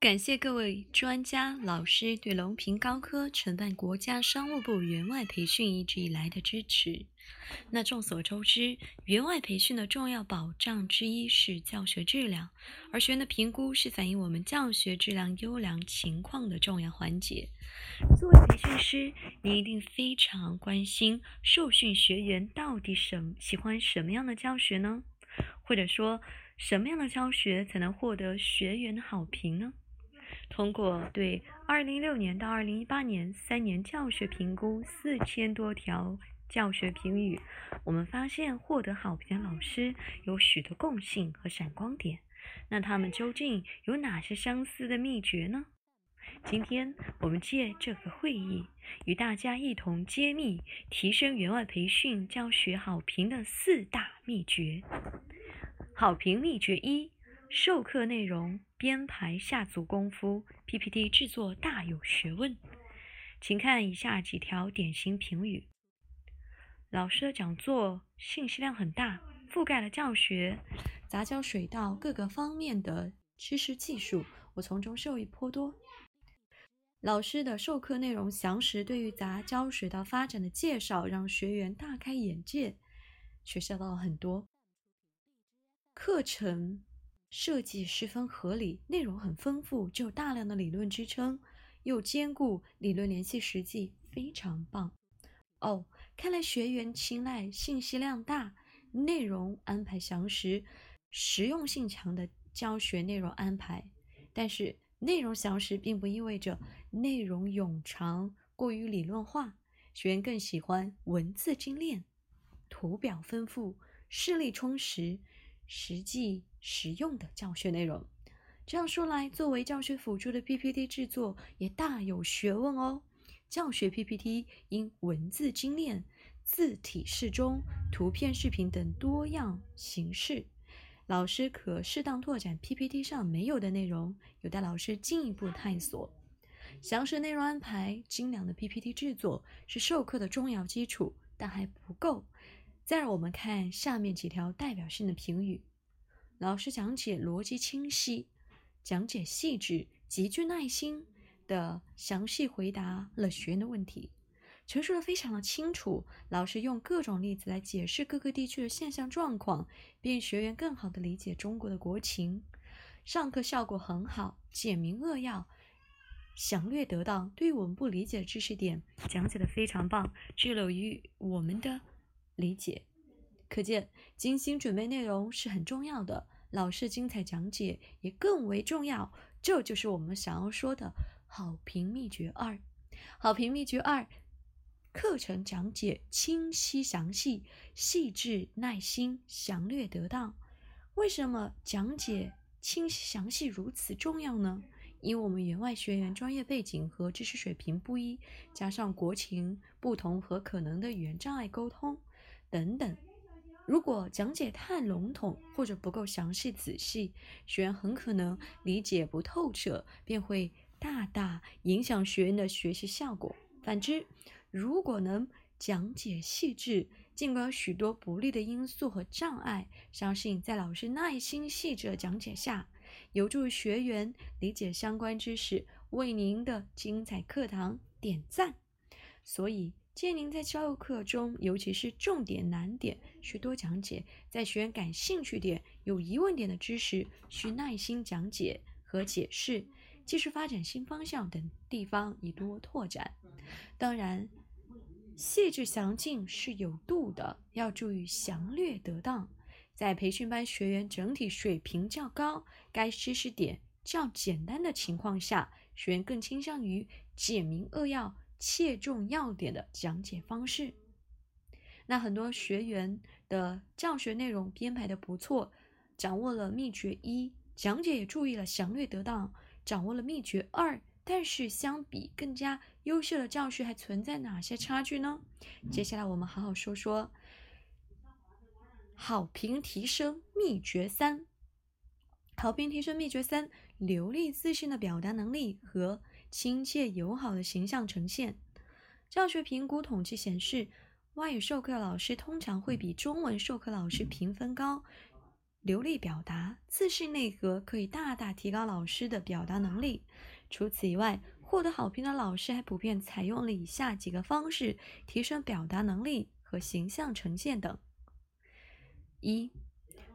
感谢各位专家老师对隆平高科承办国家商务部员外培训一直以来的支持。那众所周知，员外培训的重要保障之一是教学质量，而学员的评估是反映我们教学质量优良情况的重要环节。作为培训师，你一定非常关心受训学员到底什喜欢什么样的教学呢？或者说，什么样的教学才能获得学员的好评呢？通过对2016年到2018年三年教学评估四千多条教学评语，我们发现获得好评的老师有许多共性和闪光点。那他们究竟有哪些相似的秘诀呢？今天我们借这个会议，与大家一同揭秘提升员外培训教学好评的四大秘诀。好评秘诀一：授课内容。编排下足功夫，PPT 制作大有学问。请看以下几条典型评语：老师的讲座信息量很大，覆盖了教学、杂交水稻各个方面的知识技术，我从中受益颇多。老师的授课内容详实，对于杂交水稻发展的介绍让学员大开眼界，学习到了很多。课程。设计十分合理，内容很丰富，具有大量的理论支撑，又兼顾理论联系实际，非常棒。哦，看来学员青睐信息量大、内容安排详实、实用性强的教学内容安排。但是，内容详实并不意味着内容冗长、过于理论化。学员更喜欢文字精炼、图表丰富、事例充实。实际实用的教学内容，这样说来，作为教学辅助的 PPT 制作也大有学问哦。教学 PPT 应文字精炼、字体适中、图片、视频等多样形式。老师可适当拓展 PPT 上没有的内容，有待老师进一步探索。详实内容安排、精良的 PPT 制作是授课的重要基础，但还不够。再让我们看下面几条代表性的评语：老师讲解逻辑清晰，讲解细致，极具耐心的详细回答了学员的问题，陈述的非常的清楚。老师用各种例子来解释各个地区的现象状况，便学员更好的理解中国的国情。上课效果很好，简明扼要，详略得当。对于我们不理解的知识点，讲解的非常棒，滞留于我们的。理解，可见精心准备内容是很重要的，老师精彩讲解也更为重要。这就是我们想要说的好评秘诀二。好评秘诀二：课程讲解清晰详细、细致耐心、详略得当。为什么讲解清晰详细如此重要呢？因为我们员外学员专业背景和知识水平不一，加上国情不同和可能的语言障碍沟通。等等，如果讲解太笼统或者不够详细仔细，学员很可能理解不透彻，便会大大影响学员的学习效果。反之，如果能讲解细致，尽管有许多不利的因素和障碍，相信在老师耐心细致的讲解下，有助于学员理解相关知识，为您的精彩课堂点赞。所以。建议您在教课中，尤其是重点难点，需多讲解；在学员感兴趣点、有疑问点的知识，需耐心讲解和解释；技术发展新方向等地方，宜多拓展。当然，细致详尽是有度的，要注意详略得当。在培训班学员整体水平较高、该知识点较简单的情况下，学员更倾向于简明扼要。切中要点的讲解方式，那很多学员的教学内容编排的不错，掌握了秘诀一，讲解也注意了详略得当，掌握了秘诀二，但是相比更加优秀的教学还存在哪些差距呢？接下来我们好好说说好评提升秘诀三，好评提升秘诀三，流利自信的表达能力和。亲切友好的形象呈现。教学评估统计显示，外语授课老师通常会比中文授课老师评分高。流利表达、自信内核可以大大提高老师的表达能力。除此以外，获得好评的老师还普遍采用了以下几个方式提升表达能力和形象呈现等：一、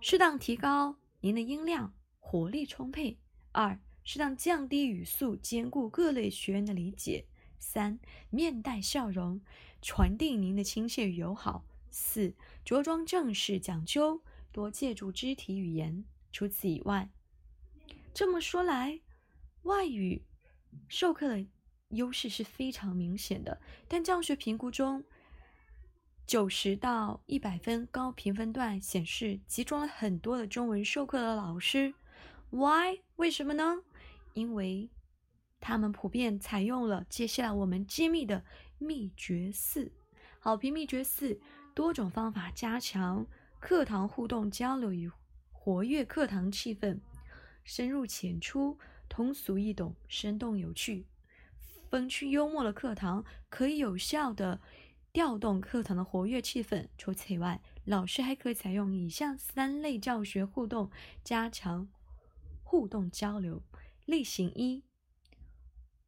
适当提高您的音量，活力充沛；二、适当降低语速，兼顾各类学员的理解；三、面带笑容，传递您的亲切与友好；四、着装正式讲究，多借助肢体语言。除此以外，这么说来，外语授课的优势是非常明显的，但教学评估中。九十到一百分高评分段显示，集中了很多的中文授课的老师。Why？为什么呢？因为他们普遍采用了接下来我们揭秘的秘诀四：好评秘诀四，多种方法加强课堂互动交流与活跃课堂气氛，深入浅出，通俗易懂，生动有趣，风趣幽默的课堂可以有效的。调动课堂的活跃气氛。除此以外，老师还可以采用以下三类教学互动，加强互动交流。类型一：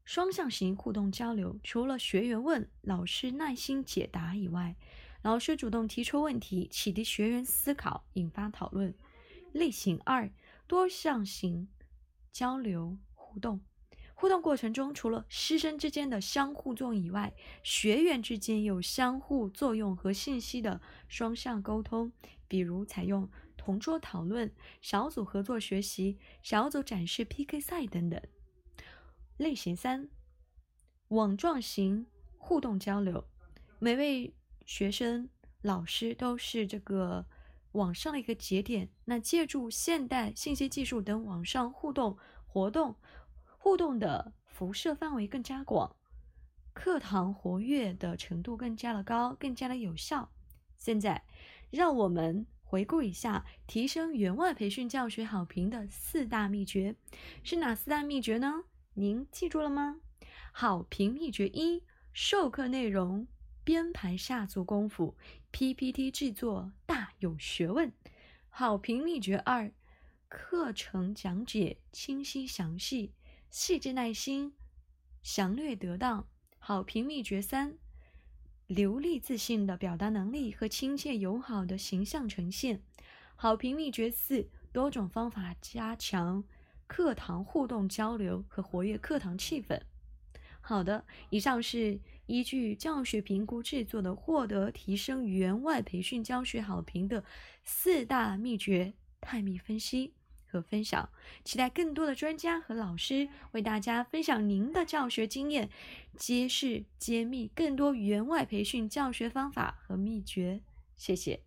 双向型互动交流。除了学员问，老师耐心解答以外，老师主动提出问题，启迪学员思考，引发讨论。类型二：多项型交流互动。互动过程中，除了师生之间的相互作用以外，学员之间有相互作用和信息的双向沟通，比如采用同桌讨论、小组合作学习、小组展示、PK 赛等等。类型三：网状型互动交流。每位学生、老师都是这个网上的一个节点，那借助现代信息技术等网上互动活动。互动的辐射范围更加广，课堂活跃的程度更加的高，更加的有效。现在，让我们回顾一下提升员外培训教学好评的四大秘诀，是哪四大秘诀呢？您记住了吗？好评秘诀一：授课内容编排下足功夫，PPT 制作大有学问。好评秘诀二：课程讲解清晰详细。细致耐心，详略得当。好评秘诀三：流利自信的表达能力和亲切友好的形象呈现。好评秘诀四：多种方法加强课堂互动交流和活跃课堂气氛。好的，以上是依据教学评估制作的，获得提升员外培训教学好评的四大秘诀探秘分析。和分享，期待更多的专家和老师为大家分享您的教学经验，揭示揭秘更多员外培训教学方法和秘诀。谢谢。